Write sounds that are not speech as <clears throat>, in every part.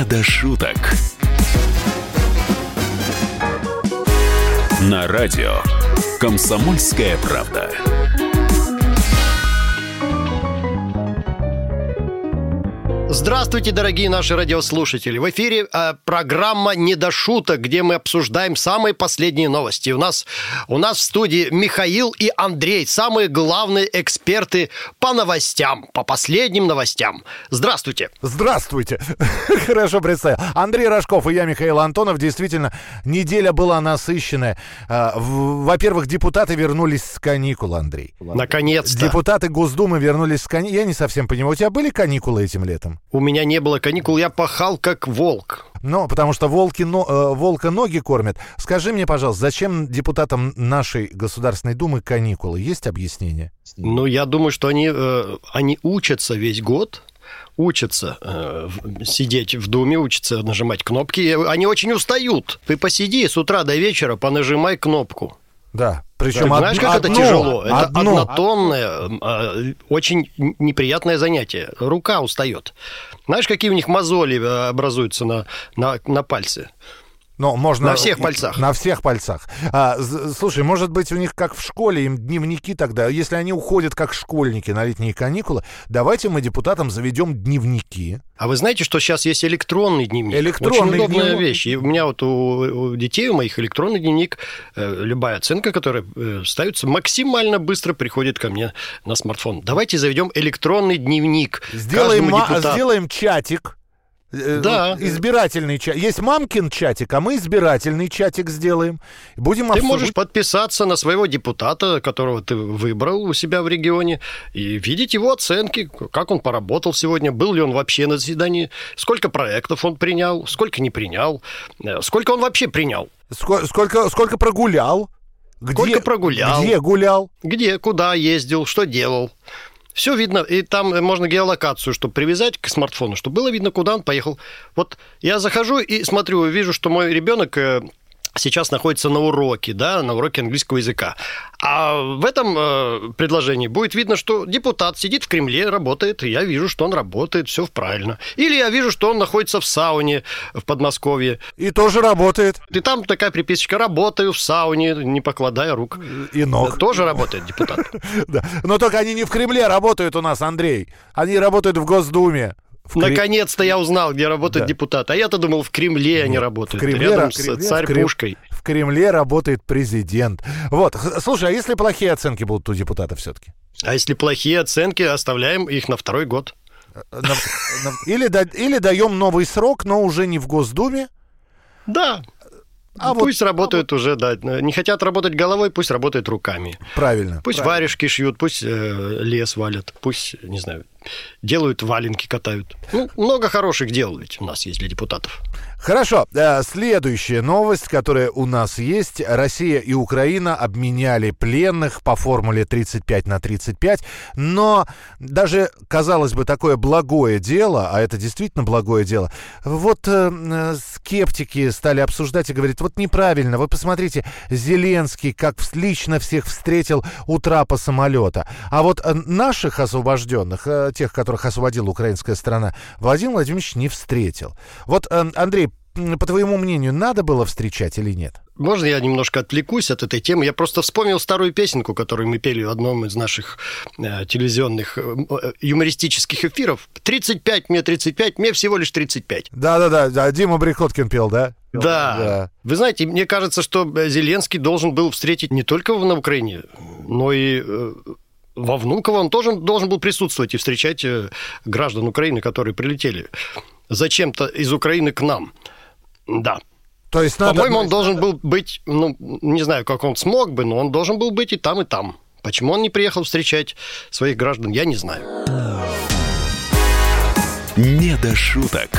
«Не до шуток». На радио «Комсомольская правда». Здравствуйте, дорогие наши радиослушатели. В эфире э, программа «Не до шуток», где мы обсуждаем самые последние новости. У нас, у нас в студии Михаил и Андрей, самые главные эксперты по новостям, по последним новостям. Здравствуйте. Здравствуйте. <laughs> Хорошо представил. Андрей Рожков и я, Михаил Антонов. Действительно, неделя была насыщенная. А, во-первых, депутаты вернулись с каникул, Андрей. Наконец-то. Депутаты Госдумы вернулись с каникул. Я не совсем понимаю, у тебя были каникулы этим летом? У меня не было каникул, я пахал как волк. Ну, потому что волки, но, э, волка ноги кормят. Скажи мне, пожалуйста, зачем депутатам нашей Государственной Думы каникулы? Есть объяснение? Ну, я думаю, что они, э, они учатся весь год, учатся э, сидеть в Думе, учатся нажимать кнопки. Они очень устают. Ты посиди с утра до вечера, понажимай кнопку. Да, причем Знаешь, од... как одно, это тяжело? Это одно. однотонное, а, очень неприятное занятие. Рука устает. Знаешь, какие у них мозоли э, образуются на, на, на пальце? Но можно... На всех пальцах. На всех пальцах. А, слушай, может быть, у них как в школе, им дневники тогда, если они уходят как школьники на летние каникулы, давайте мы депутатам заведем дневники. А вы знаете, что сейчас есть электронный дневник? Электронный Очень удобная дневник. вещь. И у меня вот у, у детей, у моих электронный дневник, э, любая оценка, которая э, ставится, максимально быстро приходит ко мне на смартфон. Давайте заведем электронный дневник. Сделаем, сделаем чатик да. Избирательный чатик. Есть мамкин чатик, а мы избирательный чатик сделаем. Будем ты обсуждать. можешь подписаться на своего депутата, которого ты выбрал у себя в регионе, и видеть его оценки, как он поработал сегодня, был ли он вообще на заседании, сколько проектов он принял, сколько не принял, э, сколько он вообще принял. Сколько, сколько, сколько прогулял? Где, сколько прогулял? Где гулял? Где, куда ездил, что делал. Все видно, и там можно геолокацию, чтобы привязать к смартфону, чтобы было видно, куда он поехал. Вот я захожу и смотрю, вижу, что мой ребенок э, сейчас находится на уроке, да, на уроке английского языка. А в этом э, предложении будет видно, что депутат сидит в Кремле, работает, и я вижу, что он работает, все правильно. Или я вижу, что он находится в сауне в Подмосковье. И тоже работает. И там такая приписочка «работаю в сауне, не покладая рук». И ног. Тоже работает депутат. <laughs> Да. Но только они не в Кремле работают у нас, Андрей. Они работают в Госдуме. Наконец-то я узнал, где работает да. депутат. А я-то думал, в Кремле они работают. В Кремле, рядом с царь-пушкой. В Кремле работает президент. Вот, слушай, а если плохие оценки будут у депутата все-таки? А если плохие оценки, оставляем их на второй год. На, или, или даем новый срок, но уже не в Госдуме. Да. А пусть вот, работают а уже, да. Не хотят работать головой, пусть работают руками. Правильно. Пусть правильно. варежки шьют, пусть э, лес валят, пусть, не знаю, делают валенки, катают. Ну, много хороших дел ведь у нас есть для депутатов. Хорошо. Э, следующая новость, которая у нас есть. Россия и Украина обменяли пленных по формуле 35 на 35. Но даже, казалось бы, такое благое дело, а это действительно благое дело, вот э, э скептики стали обсуждать и говорить, вот неправильно, вы посмотрите, Зеленский как лично всех встретил у трапа самолета. А вот э, наших освобожденных, тех, которых освободила украинская страна, Владимир Владимирович не встретил. Вот, э, Андрей, по твоему мнению, надо было встречать или нет? Можно я немножко отвлекусь от этой темы? Я просто вспомнил старую песенку, которую мы пели в одном из наших э, телевизионных э, э юмористических эфиров. 35, мне 35, мне всего лишь 35. Да-да-да, да, Дима Брикоткин пел, да? Да. да. Вы знаете, мне кажется, что Зеленский должен был встретить не только на Украине, но и... Э, во Внуково он тоже должен был присутствовать и встречать э, граждан Украины, которые прилетели зачем-то из Украины к нам. Да. То есть надо... По-моему, он должен был быть, ну, не знаю, как он смог бы, но он должен был быть и там, и там. Почему он не приехал встречать своих граждан, я не знаю. Не до шуток.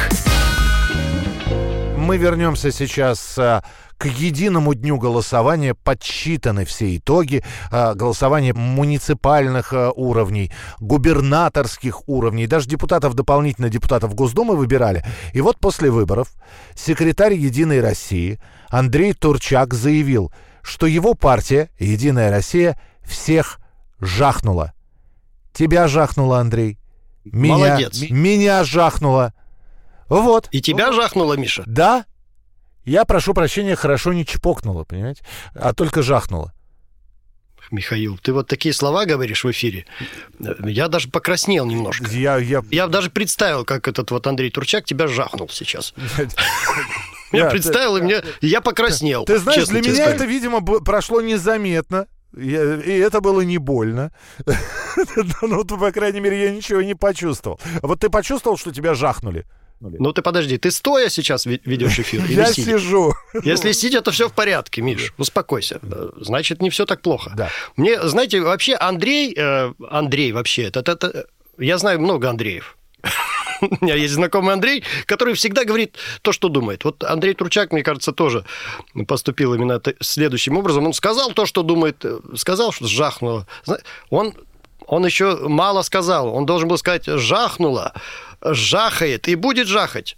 Мы вернемся сейчас а, к единому дню голосования подсчитаны все итоги а, голосования муниципальных а, уровней, губернаторских уровней, даже депутатов дополнительно депутатов Госдумы выбирали. И вот после выборов секретарь «Единой России» Андрей Турчак заявил, что его партия «Единая Россия» всех жахнула. Тебя жахнула, Андрей. Меня, Молодец. Меня жахнула. Вот. И тебя жахнуло, Миша? Да. Я, прошу прощения, хорошо не чпокнула, понимаете? А только жахнула. Михаил, ты вот такие слова говоришь в эфире. Я даже покраснел немножко. Я, я... Я даже представил, как этот вот Андрей Турчак тебя жахнул сейчас. <laughs> Я <laughs> представил, и мне я покраснел. Ты знаешь, для меня это, видимо, прошло незаметно. Я- и это было не больно. <laughs> Ну, по крайней мере, я ничего не почувствовал. Вот ты почувствовал, что тебя жахнули? Ну ты подожди, ты стоя сейчас ведешь эфир Я сидя? сижу. Если сидя, то все в порядке, Миш, успокойся. Значит, не все так плохо. Да. Мне, знаете, вообще Андрей, э, Андрей вообще, это, это- я знаю много Андреев. <laughs> У меня есть знакомый Андрей, который всегда говорит то, что думает. Вот Андрей Турчак, мне кажется, тоже поступил именно следующим образом. Он сказал то, что думает, э, сказал, что жахнуло. Он, он еще мало сказал. Он должен был сказать «жахнуло», «жахает» и будет жахать.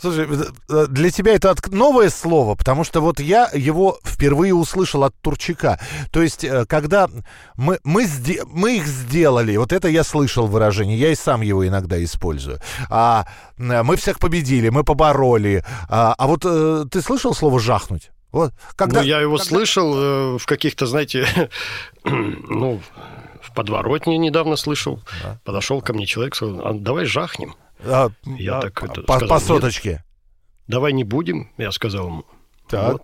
Слушай, э, для тебя это новое слово, потому что вот я его впервые услышал от Турчака. То есть, э, когда мы, мы, сде- мы их сделали, вот это я слышал выражение, я и сам его иногда использую. А э, мы всех победили, мы побороли. А, а вот э, ты слышал слово «жахнуть»? Вот, когда, ну, я его когда- слышал э, в каких-то, знаете, <clears throat> ну, в подворотне недавно слышал. Подошел ко мне человек, сказал, «А давай жахнем. а, Я а, так это по, сказал, по соточке. Давай не будем, я сказал ему. Так. Вот.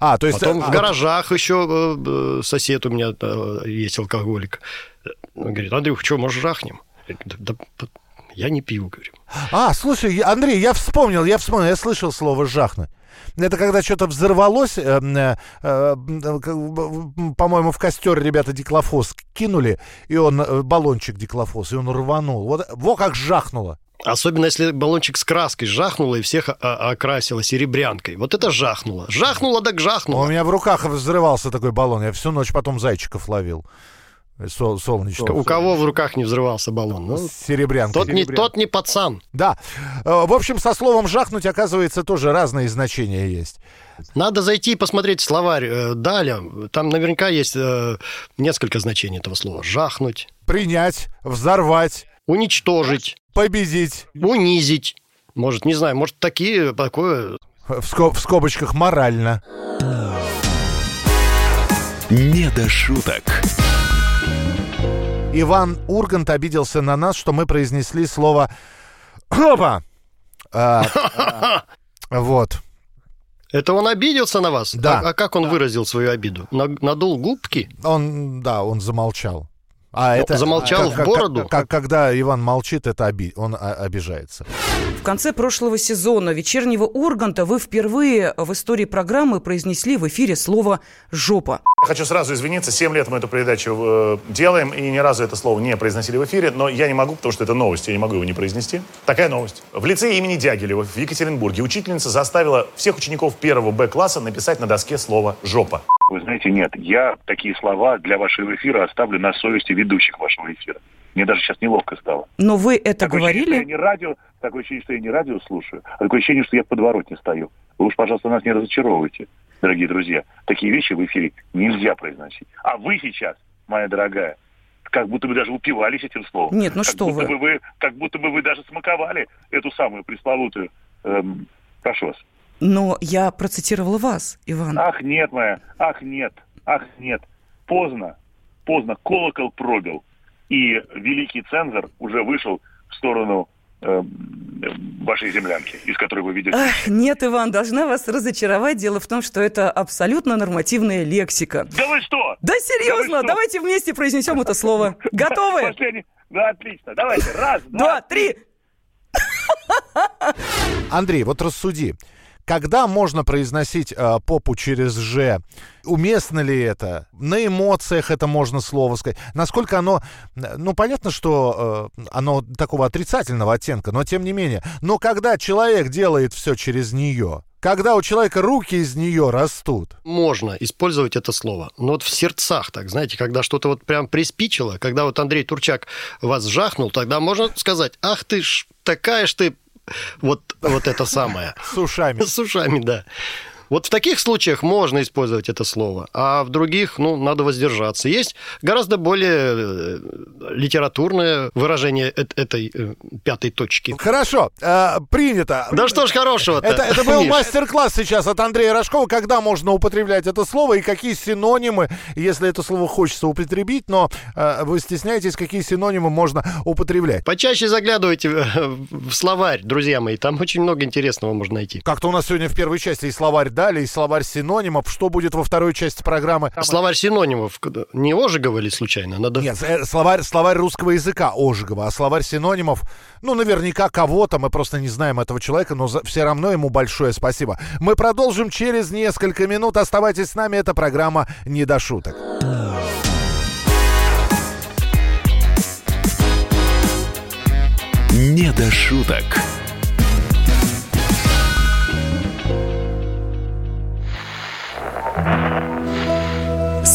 А, то есть... Потом а, в гаражах еще э, э, сосед у меня э, есть алкоголик. Он говорит, Андрюх, что, может, жахнем? «Да- да, я не пью, говорю. А, слушай, Андрей, я вспомнил, я вспомнил, я слышал слово «жахнуть». Это когда что-то взорвалось, э, э, э, по-моему, в костер ребята диклофос кинули, и он, э, баллончик диклофос, и он рванул. Вот, во как жахнуло. Особенно, если баллончик с краской жахнуло и всех о- окрасило серебрянкой. Вот это жахнуло. Жахнуло так У жахнуло. меня в руках взрывался такой баллон, я всю ночь потом зайчиков ловил. Сол- солнечных. У кого в руках не взрывался баллон? Ну, С серебрянкой. тот, не, тот не пацан. Да. Э, В общем, со словом «жахнуть», оказывается, тоже разные значения есть. Надо зайти и посмотреть словарь э, Даля. Там наверняка есть э, несколько значений этого слова. Жахнуть, Принять, взорвать, уничтожить, победить. унизить. Может, не знаю, может, такие, такое... В, ско- в скобочках «морально». «Не до шуток». Иван Ургант обиделся на нас, что мы произнесли слово «Опа!». А, а, Вот. Это он обиделся на вас? Да. А, а как он выразил свою обиду? На- надул губки? Он, да, он замолчал. А Ну, это замолчал как- в бороду? как- как- когда Иван молчит, это оби- он а- обижается. В конце прошлого сезона вечернего Урганта вы впервые в истории программы произнесли в эфире слово «жопа». Хочу сразу извиниться, 7 лет мы эту передачу э, делаем, и ни разу это слово не произносили в эфире, но я не могу, потому что это новость, я не могу его не произнести. Такая новость. В лицее имени Дягилева в Екатеринбурге учительница заставила всех учеников первого Б-класса написать на доске слово «жопа». Вы знаете, нет, я такие слова для вашего эфира оставлю на совести ведущих вашего эфира. Мне даже сейчас неловко стало. Но вы это Такое ощущение, что я говорили? не радио, такое ощущение, что я не радио слушаю, а такое ощущение, что я в подворотне стою. Вы уж, пожалуйста, нас не разочаровывайте, дорогие друзья. Такие вещи в эфире нельзя произносить. А вы сейчас, моя дорогая, как будто бы даже упивались этим словом. Нет, ну как что будто вы. Бы вы. Как будто бы вы даже смаковали эту самую пресловутую... эм, прошу вас. Но я процитировала вас, Иван. Ах, нет, моя, ах, нет, ах, нет. Поздно, поздно, колокол пробил. И великий цензор уже вышел в сторону эм, вашей землянки, из которой вы видите. Ах, нет, Иван, должна вас разочаровать. Дело в том, что это абсолютно нормативная лексика. Да вы что? Да серьезно, Да что? давайте вместе произнесем это слово. Готовы? Последний. Да, отлично. Давайте. Раз, Два, три. Андрей, вот рассуди. Когда можно произносить э, попу через «ж»? Уместно ли это? На эмоциях это можно слово сказать? Насколько оно... э, Ну, понятно, что э, оно такого отрицательного оттенка, но тем не менее. Но когда человек делает все через нее, когда у человека руки из нее растут, Можно использовать это слово. Но вот в сердцах, так, знаете, когда что-то вот прям приспичило, когда вот Андрей Турчак вас жахнул, тогда можно сказать, ах ты ж, такая ж ты, вот, вот это самое. с ушами. С ушами, да. Вот в таких случаях можно использовать это слово, а в других, ну, надо воздержаться. Есть гораздо более э, литературное выражение этой э, пятой точки. Хорошо, э, принято. Да что ж хорошего-то. Это, это был мастер-класс сейчас от Андрея Рожкова, когда можно употреблять это слово и какие синонимы, если это слово хочется употребить, но э, вы стесняетесь, какие синонимы можно употреблять. Почаще заглядывайте в словарь, друзья мои, там очень много интересного можно найти. Как-то у нас сегодня в первой части и словарь дали, и словарь синонимов. Что будет во второй части программы? Словарь синонимов не Ожегова ли случайно? Надо... Нет, э, словарь, словарь русского языка Ожегова, а словарь синонимов, ну, наверняка кого-то, мы просто не знаем этого человека, но все равно ему большое спасибо. Мы продолжим через несколько минут. Оставайтесь с нами, это программа «Не до шуток». «Не до шуток».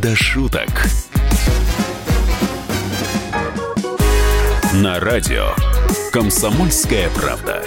До шуток». На радио «Комсомольская правда».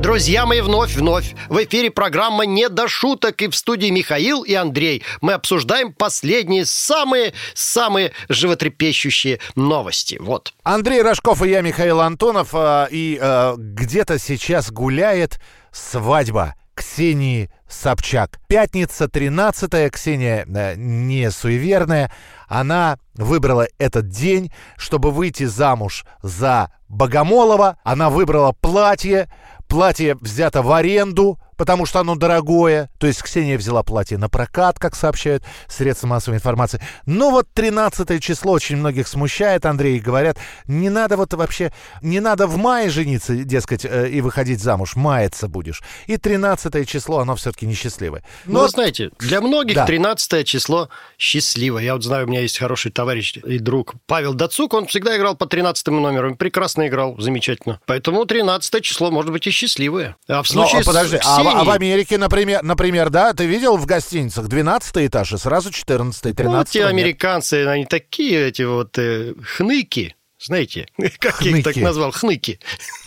Друзья мои, вновь, вновь. В эфире программа «Не до шуток» и в студии Михаил и Андрей. Мы обсуждаем последние, самые, самые животрепещущие новости. Вот. Андрей Рожков и я, Михаил Антонов. э, И э, где-то сейчас гуляет свадьба Ксении Собчак. Пятница 13 Ксения э, не суеверная. Она выбрала этот день, чтобы выйти замуж за Богомолова. Она выбрала платье. Платье взято в аренду, потому что оно дорогое. То есть Ксения взяла платье на прокат, как сообщают средства массовой информации. Но вот 13 число очень многих смущает, Андрей, и говорят, не надо вот вообще, не надо в мае жениться, дескать, э, и выходить замуж, маяться будешь. И 13 число, оно все-таки несчастливое. Но, вы знаете, для многих Да. 13 число счастливо. Я вот знаю, у меня есть хороший товарищ и друг Павел Дацук, он всегда играл по 13 номеру, прекрасно играл, замечательно. Поэтому 13 число может быть и счастливое. А в Ну, случае а подожди, с а, в- а в Америке, например, например, да, ты видел в гостиницах 12 этаж и сразу 14 13 Ну, те американцы, они такие, эти вот э, хныки, знаете, <laughs> как я их так Хныки. назвал, хныки.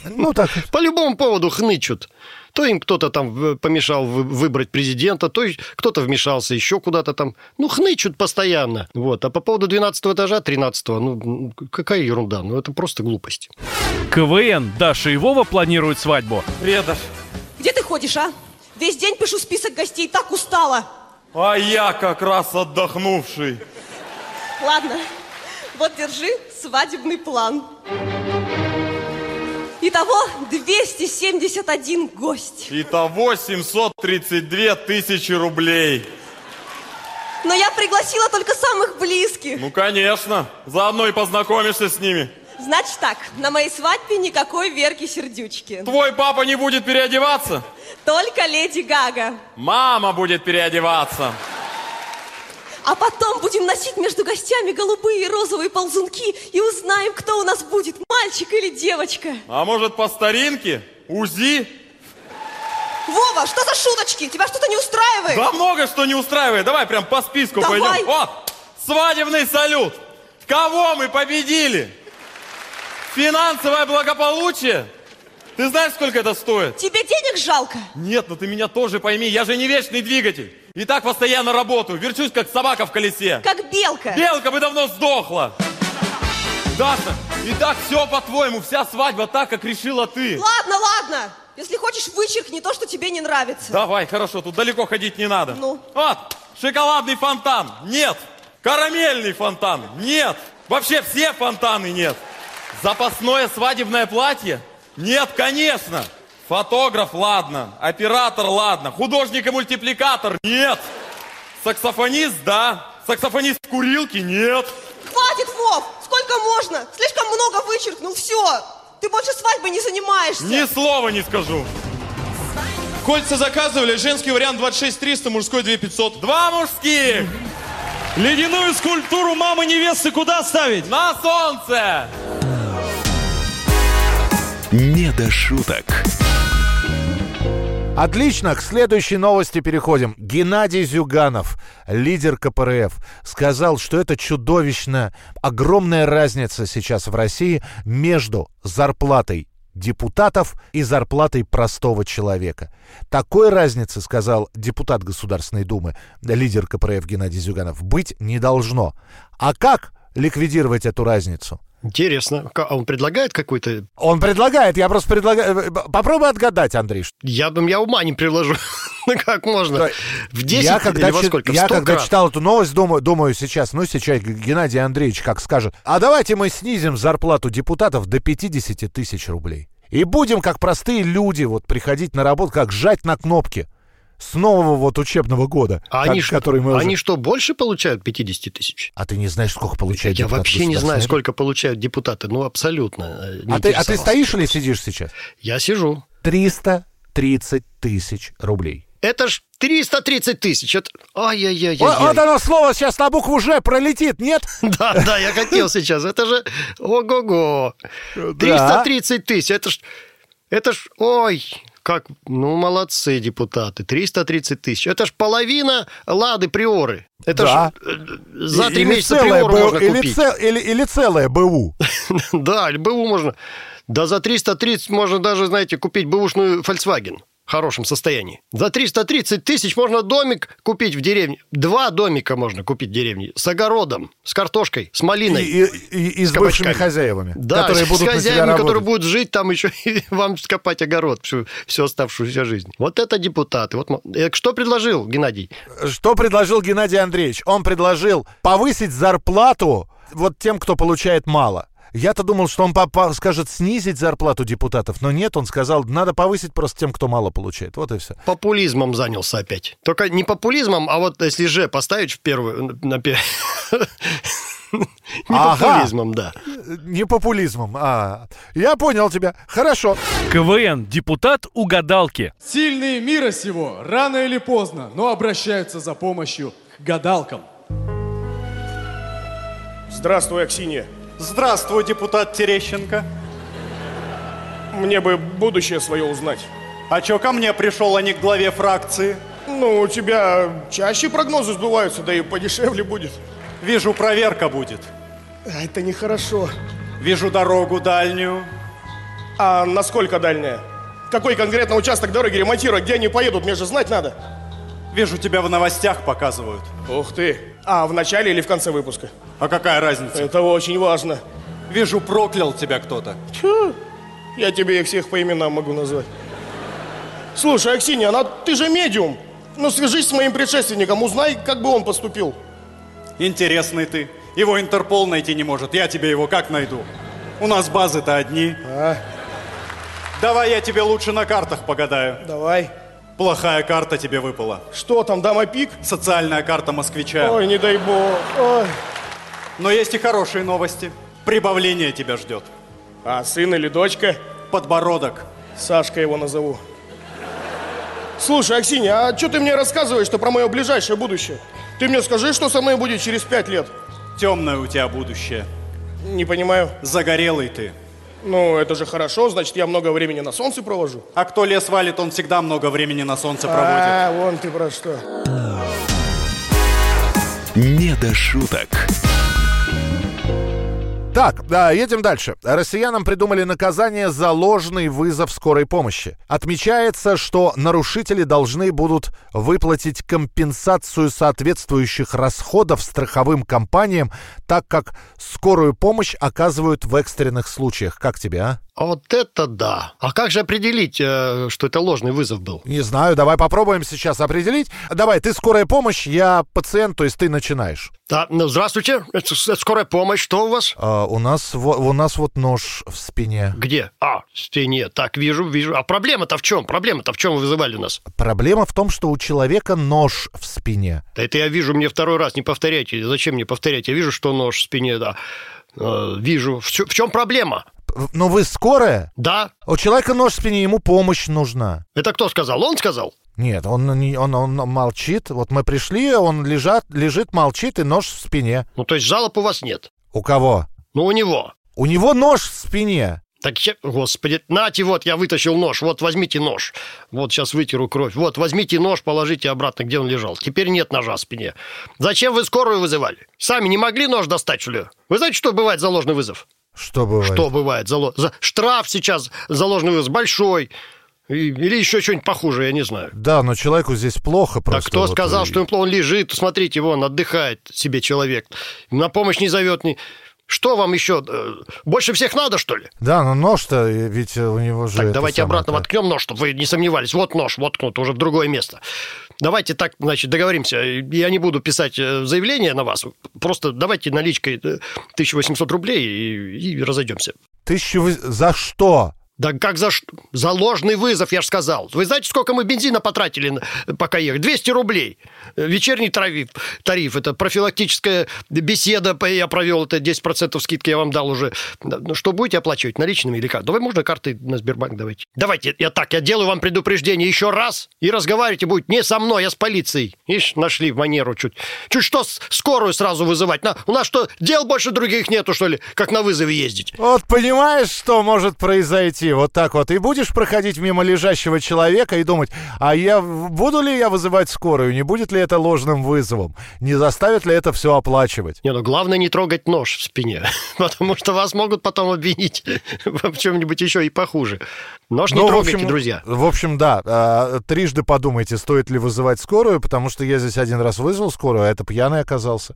Ну, так. <laughs> По любому поводу хнычут. То им кто-то там помешал вы- выбрать президента, то кто-то вмешался еще куда-то там. Ну, хнычут постоянно. Вот. А по поводу 12 этажа, 13 ну, какая ерунда. Ну, это просто глупость. КВН. Даша и Вова планируют свадьбу. Где ты ходишь, а? Весь день пишу список гостей, так устала. А я как раз отдохнувший. Ладно, вот держи свадебный план. Итого 271 гость. Итого 732 тысячи рублей. Но я пригласила только самых близких. Ну, конечно. Заодно и познакомишься с ними. Значит так, на моей свадьбе никакой Верки Сердючки. Твой папа не будет переодеваться? Только Леди Гага. Мама будет переодеваться. А потом будем носить между гостями голубые и розовые ползунки и узнаем, кто у нас будет, мальчик или девочка. А может, по старинке? УЗИ? Вова, что за шуточки? Тебя что-то не устраивает? Да много что не устраивает. Давай прям по списку Давай. пойдем. Вот, свадебный салют. Кого мы победили? Финансовое благополучие? Ты знаешь, сколько это стоит? Тебе денег жалко? Нет, ну ты меня тоже пойми, я же не вечный двигатель. И так постоянно работаю, верчусь, как собака в колесе. Как белка. Белка бы давно сдохла. Даша, и так все по-твоему, вся свадьба так, как решила ты. Ладно, ладно. Если хочешь, вычеркни то, что тебе не нравится. Давай, хорошо, тут далеко ходить не надо. Ну? Вот, шоколадный фонтан, нет. Карамельный фонтан, нет. Вообще все фонтаны нет. Запасное свадебное платье? Нет, конечно. Фотограф, ладно. Оператор, ладно. Художник и мультипликатор? Нет. Саксофонист, да. Саксофонист в курилке? Нет. Хватит! Вов! Сколько можно? Слишком много вычеркнул, все! Ты больше свадьбой не занимаешься! Ни слова не скажу. Кольца заказывали, женский вариант 26 300, мужской 2 500. Два мужских! Ледяную скульптуру мамы невесты куда ставить? На солнце! Не до шуток. Отлично, к следующей новости переходим. Геннадий Зюганов, лидер КПРФ, сказал, что это чудовищно огромная разница сейчас в России между зарплатой депутатов и зарплатой простого человека. Такой разницы, сказал депутат Государственной Думы, лидер КПРФ Геннадий Зюганов, быть не должно. А как ликвидировать эту разницу? Интересно. А он предлагает какой-то... Он предлагает, я просто предлагаю... Попробуй отгадать, Андрей. Я, я ума не приложу. <laughs> Ну как можно? В 10 я когда, или во сколько? Я 100 когда крат? читал эту новость, думаю, думаю сейчас, ну сейчас Геннадий Андреевич как скажет, а давайте мы снизим зарплату депутатов до 50 тысяч рублей. И будем, как простые люди, вот приходить на работу, как жать на кнопки с нового вот учебного года, А как- они, что, который мы уже- они что, больше получают 50 тысяч? А ты не знаешь, сколько получает Я вообще не знаю, сколько получают депутаты. Ну, абсолютно. э, А ты, а ты стоишь или сидишь сейчас? Я сижу. 330 тысяч рублей. Это ж 330 тысяч. Это... Ай-яй-яй. Вот, вот оно слово сейчас на букву «Ж» пролетит, нет? <laughs> Да, да, я хотел сейчас. Это же ого-го. 330 тысяч. Это ж... Это ж... Ой, как... Ну, молодцы депутаты. 330 тысяч. Это ж половина Лады Приоры. Это Да. ж э, за три месяца Приору БУ, можно или, купить. цел- или, или целое БУ. <laughs> Да, или БУ можно. Да за 330 можно даже, знаете, купить бэушную Volkswagen хорошем состоянии. За 330 тысяч можно домик купить в деревне. Два домика можно купить в деревне. С огородом, с картошкой, с малиной. И, и- и с С бывшими хозяевами, Да, которые с будут тебя хозяевами, которые будут жить там еще <laughs> и вам скопать огород всю, всю оставшуюся жизнь. Вот это депутаты. Вот, э, что предложил Геннадий? Что предложил Геннадий Андреевич? Он предложил повысить зарплату вот тем, кто получает мало. Я-то думал, что он по- по- скажет снизить зарплату депутатов, но нет, он сказал, надо повысить просто тем, кто мало получает. Вот и все. Популизмом занялся опять. Только не популизмом, а вот если же поставить в первую... на <laughs> Не Ага. популизмом, да. Не популизмом. А, я понял тебя. Хорошо. КВН. Депутат угадалки. Сильные мира сего, рано или поздно, но обращаются за помощью к гадалкам. Здравствуй, Аксинья. Здравствуй, депутат Терещенко. Мне бы будущее свое узнать. А чё ко мне пришел, а не к главе фракции? Ну, у тебя чаще прогнозы сбываются, да и подешевле будет. Вижу, проверка будет. А Это нехорошо. Вижу дорогу дальнюю. А насколько дальняя? Какой конкретно участок дороги ремонтировать? Где они поедут? Мне же знать надо. Вижу, тебя в новостях показывают. Ух ты. А, в начале или в конце выпуска? А какая разница? Это очень важно. Вижу, проклял тебя кто-то. Тьфу, я тебе их всех по именам могу назвать. Слушай, Аксинья, она, ты же медиум. Ну, свяжись с моим предшественником, узнай, как бы он поступил. Интересный ты. Его Интерпол найти не может. Я тебе его как найду? У нас базы-то одни. А, Давай я тебе лучше на картах погадаю. давай. Плохая карта тебе выпала. Что там, дама пик? Социальная карта москвича. Ой, не дай бог. Ой. Но есть и хорошие новости. Прибавление тебя ждет. А сын или дочка? Подбородок. Сашка его назову. Слушай, Аксинья, а что ты мне рассказываешь-то про мое ближайшее будущее? Ты мне скажи, что со мной будет через пять лет. Темное у тебя будущее. Не понимаю. Загорелый ты. Ну, это же хорошо, значит, я много времени на солнце провожу. А кто лес валит, он всегда много времени на солнце проводит. А, вон ты про что. Не до шуток. Так, да, едем дальше. Россиянам придумали наказание за ложный вызов скорой помощи. Отмечается, что нарушители должны будут выплатить компенсацию соответствующих расходов страховым компаниям, так как скорую помощь оказывают в экстренных случаях. Как тебе, а? Вот это да. А как же определить, э, что это ложный вызов был? Не знаю, давай попробуем сейчас определить. Давай, ты скорая помощь, я пациент, то есть ты начинаешь. Да, ну, здравствуйте, это, это скорая помощь, что у вас? А, у, нас, у нас вот нож в спине. Где? А, в спине. Так, вижу, вижу. А проблема-то в чем? Проблема-то в чем вы вызывали нас? Проблема в том, что у человека нож в спине. Да это я вижу, мне второй раз, не повторяйте. Зачем мне повторять? Я вижу, что нож в спине, да. Э, вижу. В чем проблема? Но вы скорая? Да. У человека нож в спине, ему помощь нужна. Это кто сказал? Он сказал? Нет, он, он, он молчит. Вот мы пришли, он лежат, лежит, молчит, и нож в спине. Ну, то есть жалоб у вас нет? У кого? Ну, у него. У него нож в спине. Так, господи, нате, вот, я вытащил нож, вот, возьмите нож. Вот, сейчас вытеру кровь. Вот, возьмите нож, положите обратно, где он лежал. Теперь нет ножа в спине. Зачем вы скорую вызывали? Сами не могли нож достать, что ли? Вы знаете, что бывает за ложный вызов? Что бывает? Что бывает? За, ло- за- Штраф сейчас за ложный вызов большой. Или еще что-нибудь похуже, я не знаю. Да, но человеку здесь плохо Так просто. кто вот сказал, и- что им плохо? Он лежит, смотрите, вон, отдыхает себе человек. На помощь не зовет. Ни... Что вам еще? э, Больше всех надо, что ли? Да, но нож-то, э, ведь у него же... Так, давайте самое, обратно воткнем нож, чтобы вы не сомневались. Вот нож, воткнут уже в другое место. Давайте так, значит, договоримся. Я не буду писать э, заявление на вас. Просто давайте наличкой э, 1800 рублей и, и разойдемся. Тысячу... За что? Да как за? За ложный вызов, я же сказал. Вы знаете, сколько мы бензина потратили, на- пока ехали? 200 рублей. Э, Вечерний тариф, тариф это профилактическая беседа, я провел, это 10% скидки я вам дал уже. Ну, что будете оплачивать, наличными или как? Давай, можно карты на Сбербанк давайте. Давайте, я так, я делаю вам предупреждение еще раз, и разговаривайте будет не со мной, а с полицией. Ишь, нашли манеру чуть. Чуть что, скорую сразу вызывать. На, у нас что, дел больше других нету, что ли, как на вызове ездить? Вот понимаешь, что может произойти? Вот так вот. И будешь проходить мимо лежащего человека и думать, а я буду ли я вызывать скорую? Не будет ли это ложным вызовом? Не заставит ли это все оплачивать? Не, ну главное не трогать нож в спине, <laughs> потому что вас могут потом обвинить <laughs> в чем-нибудь еще и похуже. Нож не Ну, в трогайте, общем, друзья. В общем, да. а, Трижды подумайте, стоит ли вызывать скорую, потому что я здесь один раз вызвал скорую, а это пьяный оказался.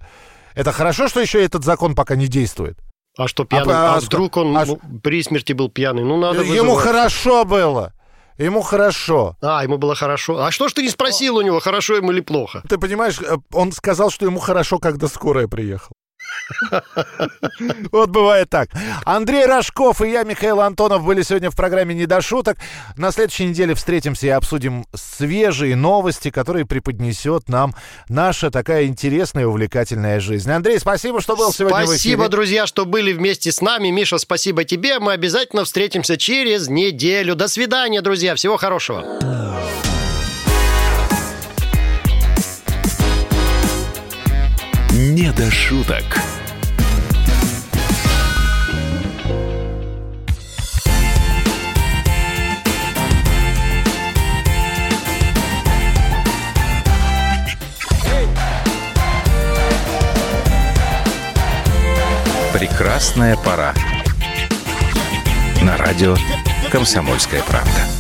Это хорошо, что еще этот закон пока не действует. А что пьяный? а А, что- вдруг он а при смерти был пьяный? Ну, надо Ему вызывать. хорошо было. Ему хорошо. А, ему было хорошо. А что ж ты не спросил у него, хорошо ему или плохо? Ты понимаешь, э, он сказал, что ему хорошо, когда скорая приехала. <laughs> Вот бывает так. Андрей Рожков и я, Михаил Антонов, были сегодня в программе «Не до шуток». На следующей неделе встретимся и обсудим свежие новости, которые преподнесет нам наша такая интересная и увлекательная жизнь. Андрей, спасибо, что был сегодня в эфире. Спасибо, друзья, что были вместе с нами. Миша, спасибо тебе. Мы обязательно встретимся через неделю. До свидания, друзья. Всего хорошего. «Не до шуток». Прекрасная пора. На радио «Комсомольская правда».